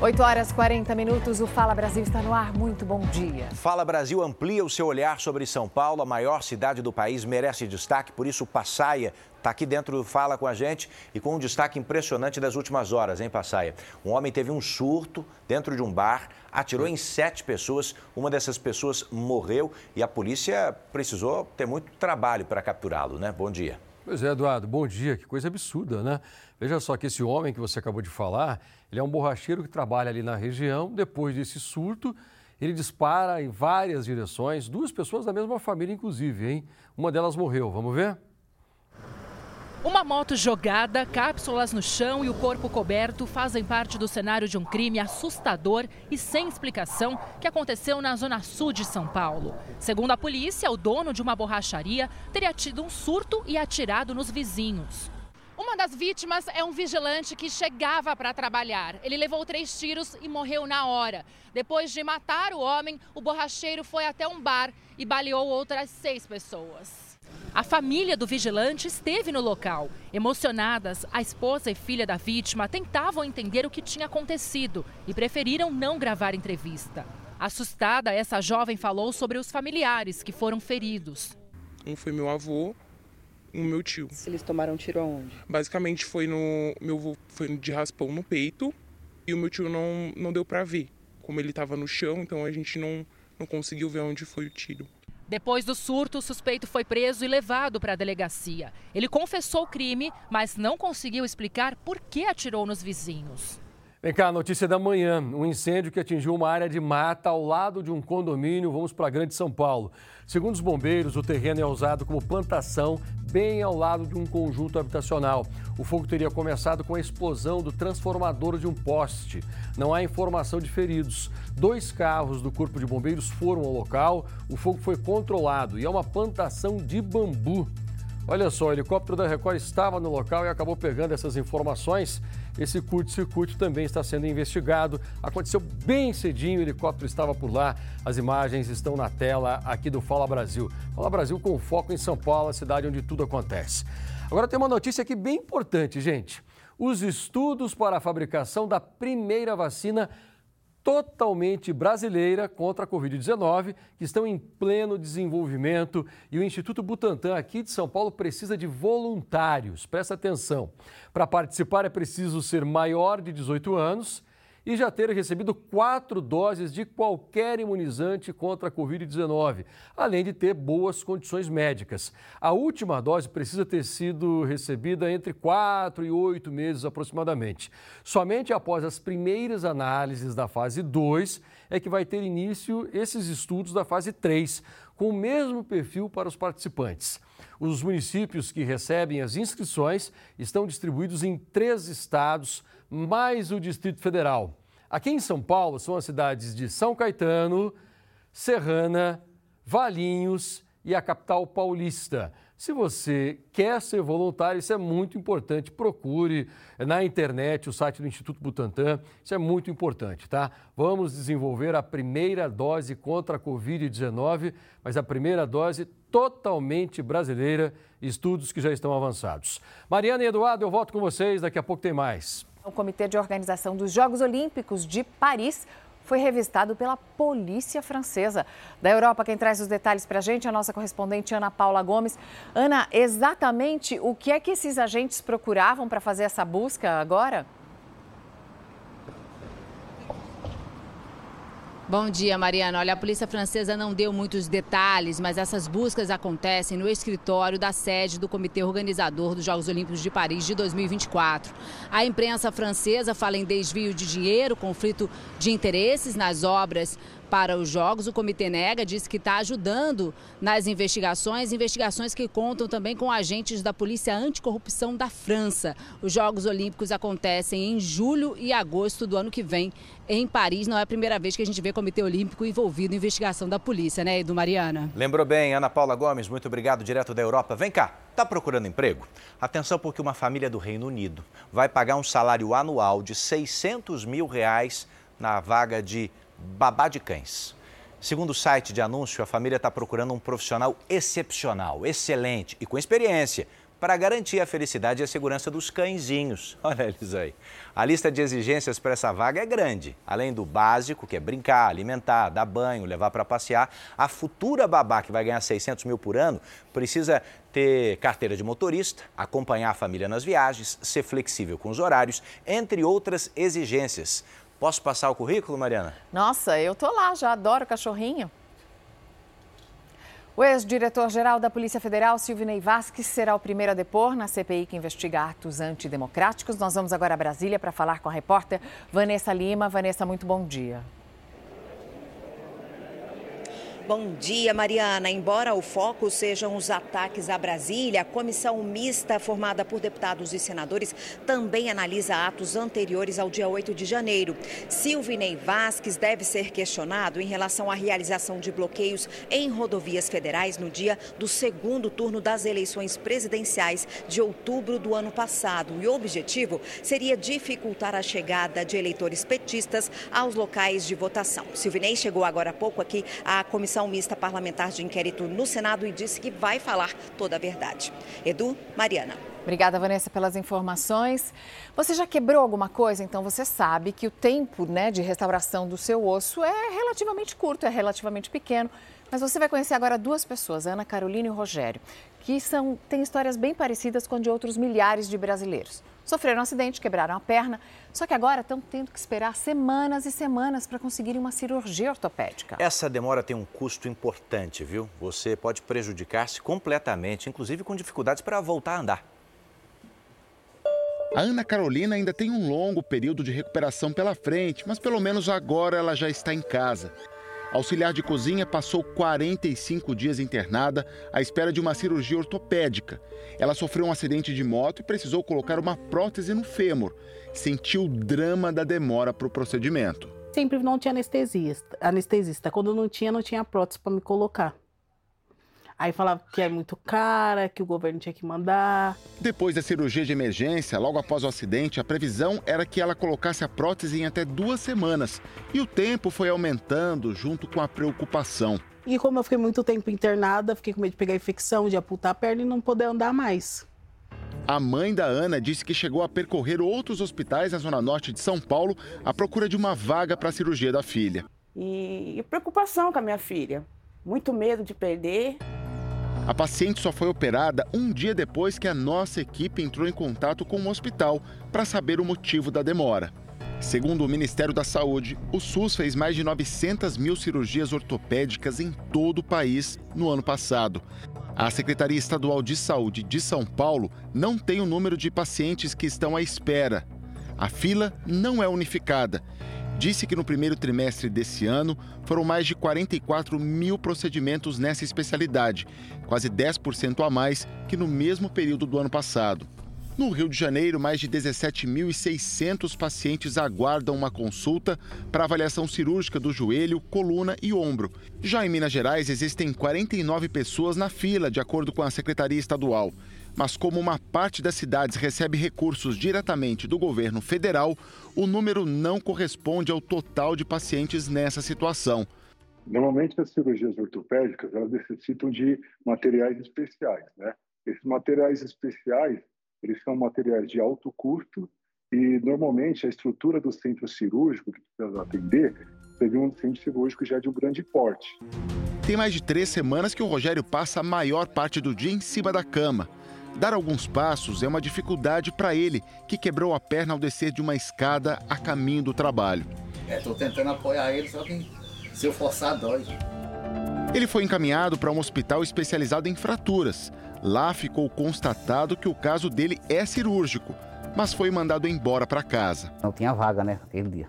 8 horas 40 minutos, o Fala Brasil está no ar. Muito bom dia. Fala Brasil amplia o seu olhar sobre São Paulo, a maior cidade do país, merece destaque, por isso o Passaia está aqui dentro do Fala com a gente e com um destaque impressionante das últimas horas, hein, Passaia? Um homem teve um surto dentro de um bar, atirou em sete pessoas, uma dessas pessoas morreu e a polícia precisou ter muito trabalho para capturá-lo, né? Bom dia. Pois é, Eduardo, bom dia. Que coisa absurda, né? Veja só que esse homem que você acabou de falar, ele é um borracheiro que trabalha ali na região. Depois desse surto, ele dispara em várias direções, duas pessoas da mesma família, inclusive, hein? Uma delas morreu. Vamos ver? Uma moto jogada, cápsulas no chão e o corpo coberto fazem parte do cenário de um crime assustador e sem explicação que aconteceu na zona sul de São Paulo. Segundo a polícia, o dono de uma borracharia teria tido um surto e atirado nos vizinhos. Uma das vítimas é um vigilante que chegava para trabalhar. Ele levou três tiros e morreu na hora. Depois de matar o homem, o borracheiro foi até um bar e baleou outras seis pessoas. A família do vigilante esteve no local. Emocionadas, a esposa e filha da vítima tentavam entender o que tinha acontecido e preferiram não gravar entrevista. Assustada, essa jovem falou sobre os familiares que foram feridos. Um foi meu avô, no meu tio. Eles tomaram tiro aonde? Basicamente foi no meu foi de raspão no peito e o meu tio não não deu para ver, como ele estava no chão, então a gente não não conseguiu ver onde foi o tiro. Depois do surto, o suspeito foi preso e levado para a delegacia. Ele confessou o crime, mas não conseguiu explicar por que atirou nos vizinhos. Vem cá, notícia da manhã. Um incêndio que atingiu uma área de mata ao lado de um condomínio. Vamos para a Grande São Paulo. Segundo os bombeiros, o terreno é usado como plantação bem ao lado de um conjunto habitacional. O fogo teria começado com a explosão do transformador de um poste. Não há informação de feridos. Dois carros do Corpo de Bombeiros foram ao local. O fogo foi controlado e é uma plantação de bambu. Olha só, o helicóptero da Record estava no local e acabou pegando essas informações. Esse curto-circuito também está sendo investigado. Aconteceu bem cedinho, o helicóptero estava por lá. As imagens estão na tela aqui do Fala Brasil. Fala Brasil com foco em São Paulo, a cidade onde tudo acontece. Agora tem uma notícia aqui bem importante, gente. Os estudos para a fabricação da primeira vacina totalmente brasileira contra a Covid-19, que estão em pleno desenvolvimento. E o Instituto Butantan, aqui de São Paulo, precisa de voluntários. Presta atenção. Para participar é preciso ser maior de 18 anos e já ter recebido quatro doses de qualquer imunizante contra a Covid-19, além de ter boas condições médicas. A última dose precisa ter sido recebida entre quatro e oito meses aproximadamente. Somente após as primeiras análises da fase 2 é que vai ter início esses estudos da fase 3, com o mesmo perfil para os participantes. Os municípios que recebem as inscrições estão distribuídos em três estados, mais o Distrito Federal. Aqui em São Paulo são as cidades de São Caetano, Serrana, Valinhos e a capital paulista. Se você quer ser voluntário, isso é muito importante. Procure na internet o site do Instituto Butantan. Isso é muito importante, tá? Vamos desenvolver a primeira dose contra a Covid-19, mas a primeira dose totalmente brasileira, estudos que já estão avançados. Mariana e Eduardo, eu volto com vocês, daqui a pouco tem mais. O Comitê de Organização dos Jogos Olímpicos de Paris foi revistado pela polícia francesa. Da Europa, quem traz os detalhes para a gente é a nossa correspondente Ana Paula Gomes. Ana, exatamente o que é que esses agentes procuravam para fazer essa busca agora? Bom dia, Mariana. Olha, a polícia francesa não deu muitos detalhes, mas essas buscas acontecem no escritório da sede do comitê organizador dos Jogos Olímpicos de Paris de 2024. A imprensa francesa fala em desvio de dinheiro, conflito de interesses nas obras para os Jogos. O comitê nega, diz que está ajudando nas investigações, investigações que contam também com agentes da Polícia Anticorrupção da França. Os Jogos Olímpicos acontecem em julho e agosto do ano que vem em Paris. Não é a primeira vez que a gente vê Comitê Olímpico envolvido em investigação da polícia, né, Edu Mariana? Lembrou bem, Ana Paula Gomes, muito obrigado, direto da Europa. Vem cá, tá procurando emprego? Atenção porque uma família do Reino Unido vai pagar um salário anual de 600 mil reais na vaga de babá de cães. Segundo o site de anúncio, a família está procurando um profissional excepcional, excelente e com experiência para garantir a felicidade e a segurança dos cãezinhos. Olha eles aí. A lista de exigências para essa vaga é grande. Além do básico, que é brincar, alimentar, dar banho, levar para passear, a futura babá, que vai ganhar 600 mil por ano, precisa ter carteira de motorista, acompanhar a família nas viagens, ser flexível com os horários, entre outras exigências. Posso passar o currículo, Mariana? Nossa, eu tô lá, já adoro cachorrinho. O ex-diretor-geral da Polícia Federal, Silvinei Vasques, será o primeiro a depor na CPI que investiga atos antidemocráticos. Nós vamos agora a Brasília para falar com a repórter Vanessa Lima. Vanessa, muito bom dia. Bom dia, Mariana. Embora o foco sejam os ataques a Brasília, a comissão mista formada por deputados e senadores também analisa atos anteriores ao dia 8 de janeiro. Silvinei Vasques deve ser questionado em relação à realização de bloqueios em rodovias federais no dia do segundo turno das eleições presidenciais de outubro do ano passado. E o objetivo seria dificultar a chegada de eleitores petistas aos locais de votação. Silvinei chegou agora há pouco aqui à comissão Comissão Mista Parlamentar de Inquérito no Senado e disse que vai falar toda a verdade. Edu, Mariana. Obrigada, Vanessa, pelas informações. Você já quebrou alguma coisa? Então você sabe que o tempo né, de restauração do seu osso é relativamente curto, é relativamente pequeno. Mas você vai conhecer agora duas pessoas, Ana Carolina e Rogério, que são, têm histórias bem parecidas com de outros milhares de brasileiros sofreram um acidente, quebraram a perna, só que agora estão tendo que esperar semanas e semanas para conseguirem uma cirurgia ortopédica. Essa demora tem um custo importante, viu? Você pode prejudicar-se completamente, inclusive com dificuldades para voltar a andar. A Ana Carolina ainda tem um longo período de recuperação pela frente, mas pelo menos agora ela já está em casa. Auxiliar de cozinha passou 45 dias internada à espera de uma cirurgia ortopédica. Ela sofreu um acidente de moto e precisou colocar uma prótese no fêmur. Sentiu o drama da demora para o procedimento. Sempre não tinha anestesista. anestesista. Quando não tinha, não tinha prótese para me colocar. Aí falava que é muito cara, que o governo tinha que mandar. Depois da cirurgia de emergência, logo após o acidente, a previsão era que ela colocasse a prótese em até duas semanas. E o tempo foi aumentando junto com a preocupação. E como eu fiquei muito tempo internada, fiquei com medo de pegar infecção, de aputar a perna e não poder andar mais. A mãe da Ana disse que chegou a percorrer outros hospitais na zona norte de São Paulo à procura de uma vaga para a cirurgia da filha. E, e preocupação com a minha filha. Muito medo de perder. A paciente só foi operada um dia depois que a nossa equipe entrou em contato com o hospital para saber o motivo da demora. Segundo o Ministério da Saúde, o SUS fez mais de 900 mil cirurgias ortopédicas em todo o país no ano passado. A Secretaria Estadual de Saúde de São Paulo não tem o número de pacientes que estão à espera. A fila não é unificada disse que no primeiro trimestre desse ano foram mais de 44 mil procedimentos nessa especialidade, quase 10% a mais que no mesmo período do ano passado. No Rio de Janeiro, mais de 17.600 pacientes aguardam uma consulta para avaliação cirúrgica do joelho, coluna e ombro. Já em Minas Gerais, existem 49 pessoas na fila, de acordo com a Secretaria Estadual. Mas como uma parte das cidades recebe recursos diretamente do governo federal, o número não corresponde ao total de pacientes nessa situação. Normalmente as cirurgias ortopédicas elas necessitam de materiais especiais, né? Esses materiais especiais eles são materiais de alto custo e normalmente a estrutura do centro cirúrgico que precisa atender seria um centro cirúrgico já de um grande porte. Tem mais de três semanas que o Rogério passa a maior parte do dia em cima da cama. Dar alguns passos é uma dificuldade para ele, que quebrou a perna ao descer de uma escada a caminho do trabalho. Estou é, tentando apoiar ele, só que se eu forçar, dói. Ele foi encaminhado para um hospital especializado em fraturas. Lá ficou constatado que o caso dele é cirúrgico, mas foi mandado embora para casa. Não tinha vaga, né, aquele dia.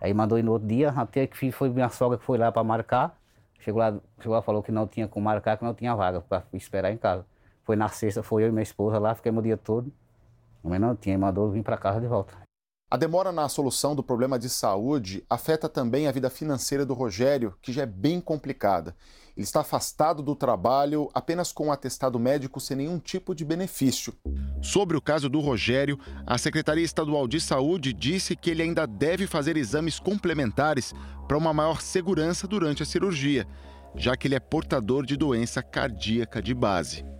Aí mandou ir no outro dia, até que foi minha sogra que foi lá para marcar. Chegou lá, chegou lá, falou que não tinha como marcar, que não tinha vaga para esperar em casa. Foi na sexta, foi eu e minha esposa lá, fiquemos o dia todo. Mas não tinha, mandou vir para casa de volta. A demora na solução do problema de saúde afeta também a vida financeira do Rogério, que já é bem complicada. Ele está afastado do trabalho apenas com um atestado médico sem nenhum tipo de benefício. Sobre o caso do Rogério, a Secretaria Estadual de Saúde disse que ele ainda deve fazer exames complementares para uma maior segurança durante a cirurgia, já que ele é portador de doença cardíaca de base.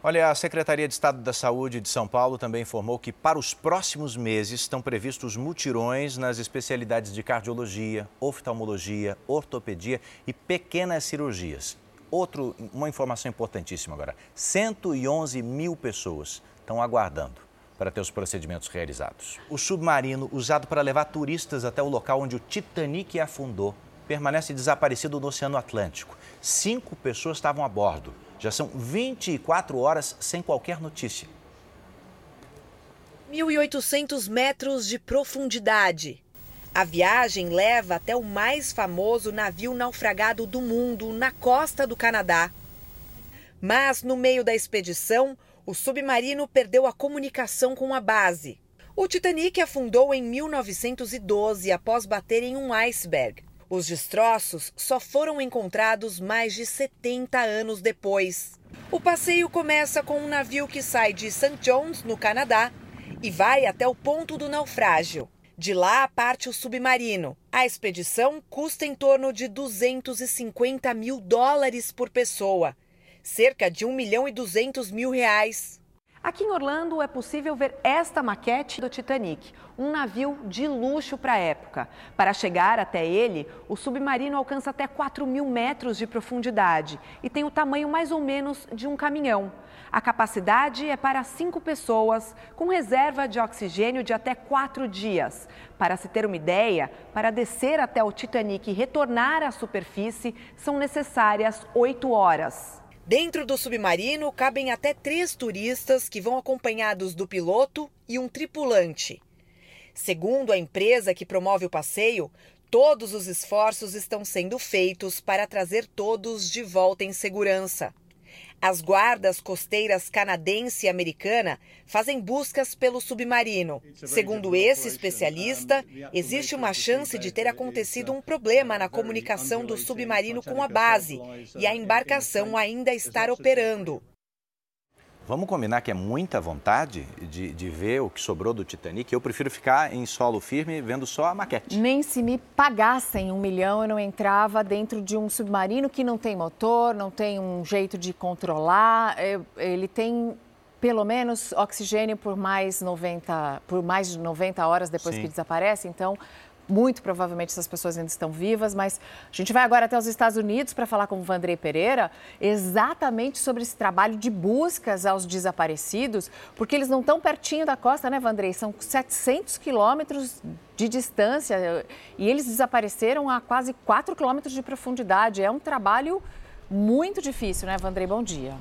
Olha, a Secretaria de Estado da Saúde de São Paulo também informou que para os próximos meses estão previstos mutirões nas especialidades de cardiologia, oftalmologia, ortopedia e pequenas cirurgias. Outro, uma informação importantíssima agora: 111 mil pessoas estão aguardando para ter os procedimentos realizados. O submarino usado para levar turistas até o local onde o Titanic afundou permanece desaparecido no Oceano Atlântico. Cinco pessoas estavam a bordo. Já são 24 horas sem qualquer notícia. 1.800 metros de profundidade. A viagem leva até o mais famoso navio naufragado do mundo, na costa do Canadá. Mas, no meio da expedição, o submarino perdeu a comunicação com a base. O Titanic afundou em 1912 após bater em um iceberg. Os destroços só foram encontrados mais de 70 anos depois. O passeio começa com um navio que sai de St. John's, no Canadá, e vai até o ponto do naufrágio. De lá parte o submarino. A expedição custa em torno de 250 mil dólares por pessoa, cerca de 1 milhão e 200 mil reais. Aqui em Orlando é possível ver esta maquete do Titanic, um navio de luxo para a época. Para chegar até ele, o submarino alcança até 4 mil metros de profundidade e tem o tamanho mais ou menos de um caminhão. A capacidade é para cinco pessoas, com reserva de oxigênio de até quatro dias. Para se ter uma ideia, para descer até o Titanic e retornar à superfície, são necessárias oito horas. Dentro do submarino cabem até três turistas que vão acompanhados do piloto e um tripulante. Segundo a empresa que promove o passeio, todos os esforços estão sendo feitos para trazer todos de volta em segurança. As guardas costeiras canadense e americana fazem buscas pelo submarino. Segundo esse especialista, existe uma chance de ter acontecido um problema na comunicação do submarino com a base e a embarcação ainda estar operando. Vamos combinar que é muita vontade de, de, ver o que sobrou do Titanic. Eu prefiro ficar em solo firme vendo só a maquete. Nem se me pagassem um milhão, eu não entrava dentro de um submarino que não tem motor, não tem um jeito de controlar. Ele tem pelo menos oxigênio por mais 90, por mais de 90 horas depois Sim. que desaparece. Então, muito provavelmente essas pessoas ainda estão vivas, mas a gente vai agora até os Estados Unidos para falar com o Vandrei Pereira exatamente sobre esse trabalho de buscas aos desaparecidos, porque eles não estão pertinho da costa, né, Vandrei? São 700 quilômetros de distância e eles desapareceram a quase 4 quilômetros de profundidade. É um trabalho muito difícil, né, Vandrei? Bom dia.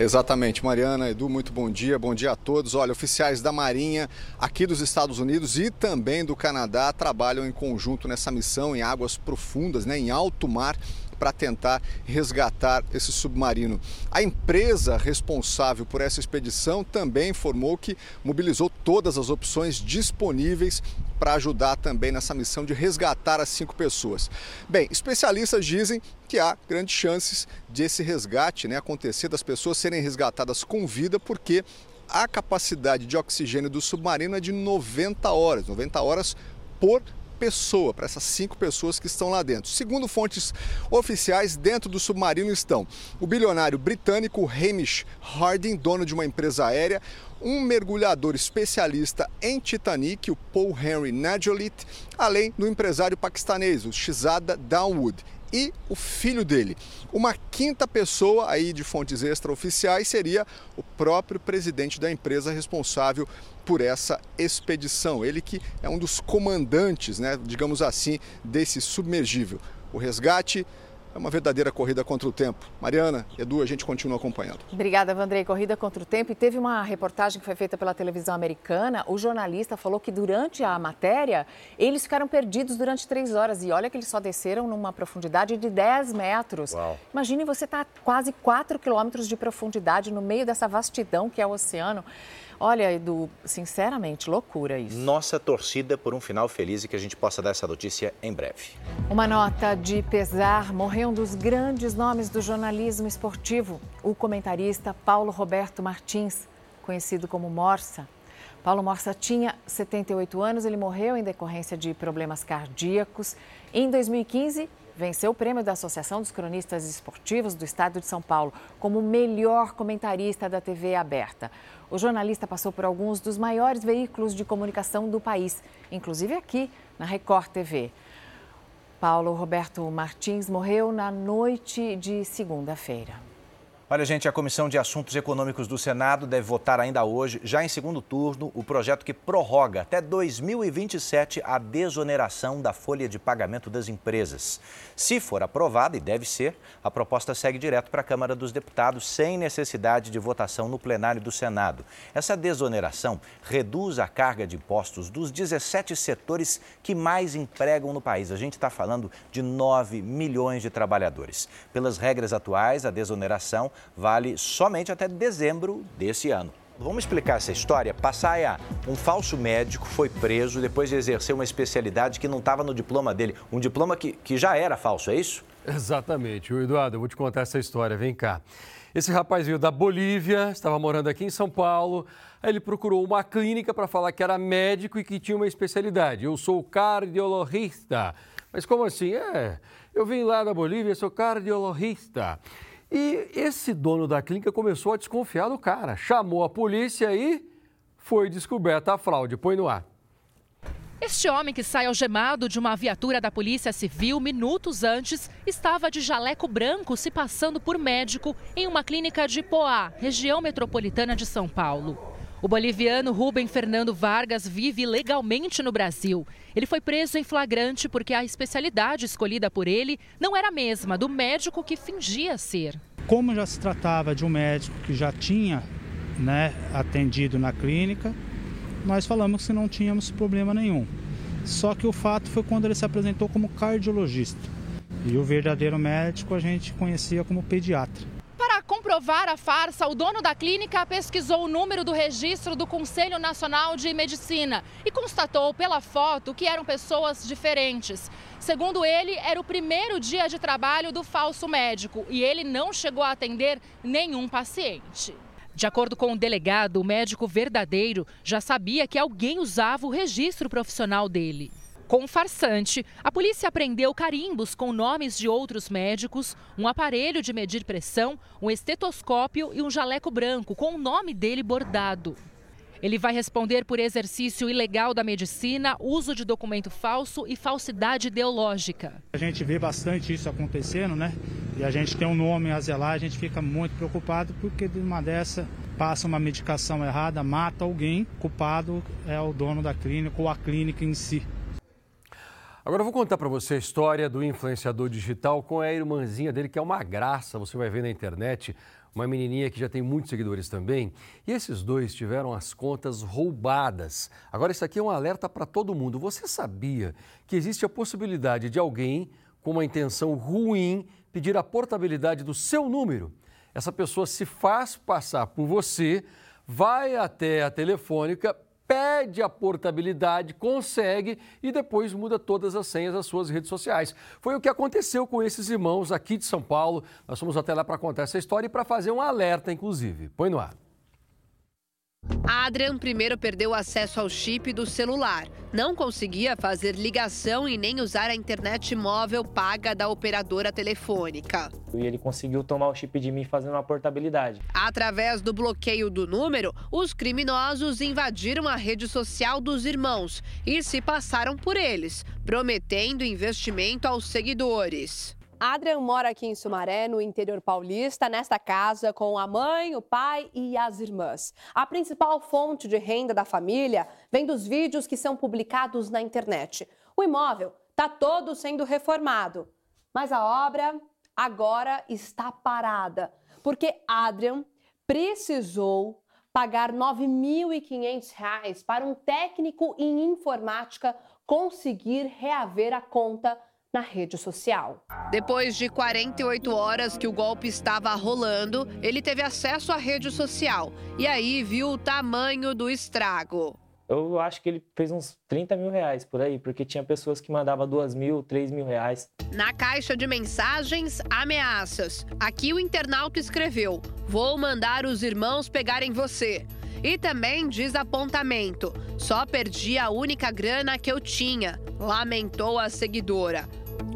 Exatamente, Mariana, Edu, muito bom dia, bom dia a todos. Olha, oficiais da Marinha aqui dos Estados Unidos e também do Canadá trabalham em conjunto nessa missão em águas profundas, né, em alto mar, para tentar resgatar esse submarino. A empresa responsável por essa expedição também informou que mobilizou todas as opções disponíveis para ajudar também nessa missão de resgatar as cinco pessoas. Bem, especialistas dizem que há grandes chances de esse resgate né, acontecer, das pessoas serem resgatadas com vida, porque a capacidade de oxigênio do submarino é de 90 horas, 90 horas por pessoa, para essas cinco pessoas que estão lá dentro. Segundo fontes oficiais, dentro do submarino estão o bilionário britânico Hamish Harding, dono de uma empresa aérea, um mergulhador especialista em Titanic, o Paul Henry Najolit, além do empresário paquistanês, o Shizada Downwood e o filho dele. Uma quinta pessoa aí de fontes extraoficiais seria o próprio presidente da empresa responsável por essa expedição. Ele que é um dos comandantes, né, digamos assim, desse submergível. O resgate é uma verdadeira corrida contra o tempo. Mariana, Edu, a gente continua acompanhando. Obrigada, Vandrei. Corrida contra o tempo. E teve uma reportagem que foi feita pela televisão americana. O jornalista falou que durante a matéria, eles ficaram perdidos durante três horas. E olha que eles só desceram numa profundidade de 10 metros. Uau. Imagine você estar tá quase 4 quilômetros de profundidade no meio dessa vastidão que é o oceano. Olha, Edu, sinceramente, loucura isso. Nossa torcida por um final feliz e que a gente possa dar essa notícia em breve. Uma nota de pesar: morreu um dos grandes nomes do jornalismo esportivo, o comentarista Paulo Roberto Martins, conhecido como Morsa. Paulo Morsa tinha 78 anos, ele morreu em decorrência de problemas cardíacos. Em 2015, venceu o prêmio da Associação dos Cronistas Esportivos do Estado de São Paulo como melhor comentarista da TV aberta. O jornalista passou por alguns dos maiores veículos de comunicação do país, inclusive aqui na Record TV. Paulo Roberto Martins morreu na noite de segunda-feira. Olha, gente, a Comissão de Assuntos Econômicos do Senado deve votar ainda hoje, já em segundo turno, o projeto que prorroga até 2027 a desoneração da folha de pagamento das empresas. Se for aprovada, e deve ser, a proposta segue direto para a Câmara dos Deputados, sem necessidade de votação no plenário do Senado. Essa desoneração reduz a carga de impostos dos 17 setores que mais empregam no país. A gente está falando de 9 milhões de trabalhadores. Pelas regras atuais, a desoneração vale somente até dezembro desse ano. Vamos explicar essa história? Passaia, um falso médico foi preso depois de exercer uma especialidade que não estava no diploma dele. Um diploma que, que já era falso, é isso? Exatamente. O Eduardo, eu vou te contar essa história. Vem cá. Esse rapaz veio da Bolívia, estava morando aqui em São Paulo. Aí ele procurou uma clínica para falar que era médico e que tinha uma especialidade. Eu sou cardiologista. Mas como assim? É, eu vim lá da Bolívia, sou cardiologista. E esse dono da clínica começou a desconfiar do cara, chamou a polícia e foi descoberta a fraude. Põe no ar. Este homem que sai algemado de uma viatura da Polícia Civil minutos antes estava de jaleco branco se passando por médico em uma clínica de Poá, região metropolitana de São Paulo. O boliviano Rubem Fernando Vargas vive legalmente no Brasil. Ele foi preso em flagrante porque a especialidade escolhida por ele não era a mesma do médico que fingia ser. Como já se tratava de um médico que já tinha né, atendido na clínica, nós falamos que não tínhamos problema nenhum. Só que o fato foi quando ele se apresentou como cardiologista. E o verdadeiro médico a gente conhecia como pediatra. Comprovar a farsa, o dono da clínica pesquisou o número do registro do Conselho Nacional de Medicina e constatou pela foto que eram pessoas diferentes. Segundo ele, era o primeiro dia de trabalho do falso médico e ele não chegou a atender nenhum paciente. De acordo com o delegado, o médico verdadeiro já sabia que alguém usava o registro profissional dele. Com o farsante, a polícia apreendeu carimbos com nomes de outros médicos, um aparelho de medir pressão, um estetoscópio e um jaleco branco com o nome dele bordado. Ele vai responder por exercício ilegal da medicina, uso de documento falso e falsidade ideológica. A gente vê bastante isso acontecendo, né? E a gente tem um nome a zelar, a gente fica muito preocupado porque de uma dessa passa uma medicação errada, mata alguém, culpado é o dono da clínica ou a clínica em si. Agora eu vou contar para você a história do influenciador digital com a irmãzinha dele, que é uma graça, você vai ver na internet, uma menininha que já tem muitos seguidores também. E esses dois tiveram as contas roubadas. Agora, isso aqui é um alerta para todo mundo. Você sabia que existe a possibilidade de alguém com uma intenção ruim pedir a portabilidade do seu número? Essa pessoa se faz passar por você, vai até a telefônica, pede a portabilidade, consegue e depois muda todas as senhas das suas redes sociais. Foi o que aconteceu com esses irmãos aqui de São Paulo. Nós fomos até lá para contar essa história e para fazer um alerta, inclusive. Põe no ar. Adrian primeiro perdeu acesso ao chip do celular. Não conseguia fazer ligação e nem usar a internet móvel paga da operadora telefônica. E ele conseguiu tomar o chip de mim fazendo uma portabilidade. Através do bloqueio do número, os criminosos invadiram a rede social dos irmãos e se passaram por eles, prometendo investimento aos seguidores. Adrian mora aqui em Sumaré, no interior paulista, nesta casa com a mãe, o pai e as irmãs. A principal fonte de renda da família vem dos vídeos que são publicados na internet. O imóvel está todo sendo reformado, mas a obra agora está parada, porque Adrian precisou pagar R$ 9.500 para um técnico em informática conseguir reaver a conta na rede social. Depois de 48 horas que o golpe estava rolando, ele teve acesso à rede social e aí viu o tamanho do estrago. Eu acho que ele fez uns 30 mil reais por aí, porque tinha pessoas que mandavam 2 mil, 3 mil reais. Na caixa de mensagens, ameaças. Aqui o internauta escreveu: Vou mandar os irmãos pegarem você. E também desapontamento. Só perdi a única grana que eu tinha, lamentou a seguidora.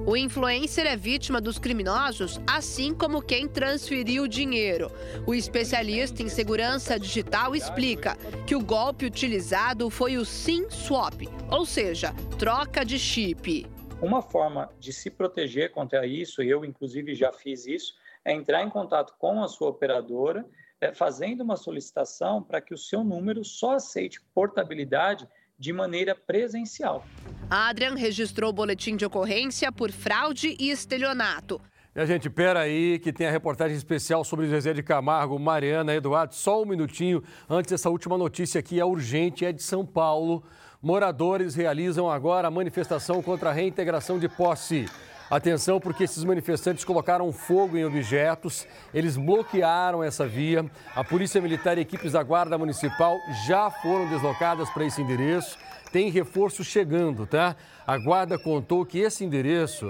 O influencer é vítima dos criminosos, assim como quem transferiu o dinheiro. O especialista em segurança digital explica que o golpe utilizado foi o SIM swap, ou seja, troca de chip. Uma forma de se proteger contra isso, eu inclusive já fiz isso, é entrar em contato com a sua operadora, é, fazendo uma solicitação para que o seu número só aceite portabilidade de maneira presencial. Adrian registrou o boletim de ocorrência por fraude e estelionato. E a gente, pera aí, que tem a reportagem especial sobre José de Camargo, Mariana, Eduardo. Só um minutinho antes dessa última notícia aqui, é urgente, é de São Paulo. Moradores realizam agora a manifestação contra a reintegração de posse. Atenção, porque esses manifestantes colocaram fogo em objetos, eles bloquearam essa via. A Polícia Militar e equipes da Guarda Municipal já foram deslocadas para esse endereço. Tem reforço chegando, tá? A guarda contou que esse endereço,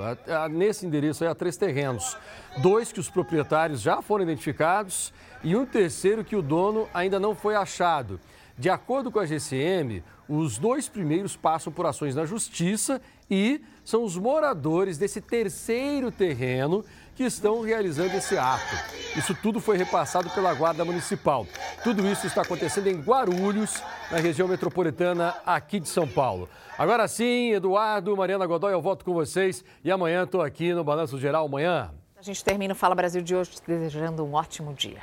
nesse endereço aí há três terrenos. Dois que os proprietários já foram identificados e um terceiro que o dono ainda não foi achado. De acordo com a GCM, os dois primeiros passam por ações na justiça e são os moradores desse terceiro terreno que estão realizando esse ato. Isso tudo foi repassado pela Guarda Municipal. Tudo isso está acontecendo em Guarulhos, na região metropolitana aqui de São Paulo. Agora sim, Eduardo, Mariana Godoy, eu volto com vocês e amanhã estou aqui no Balanço Geral. Amanhã. A gente termina o Fala Brasil de hoje desejando um ótimo dia.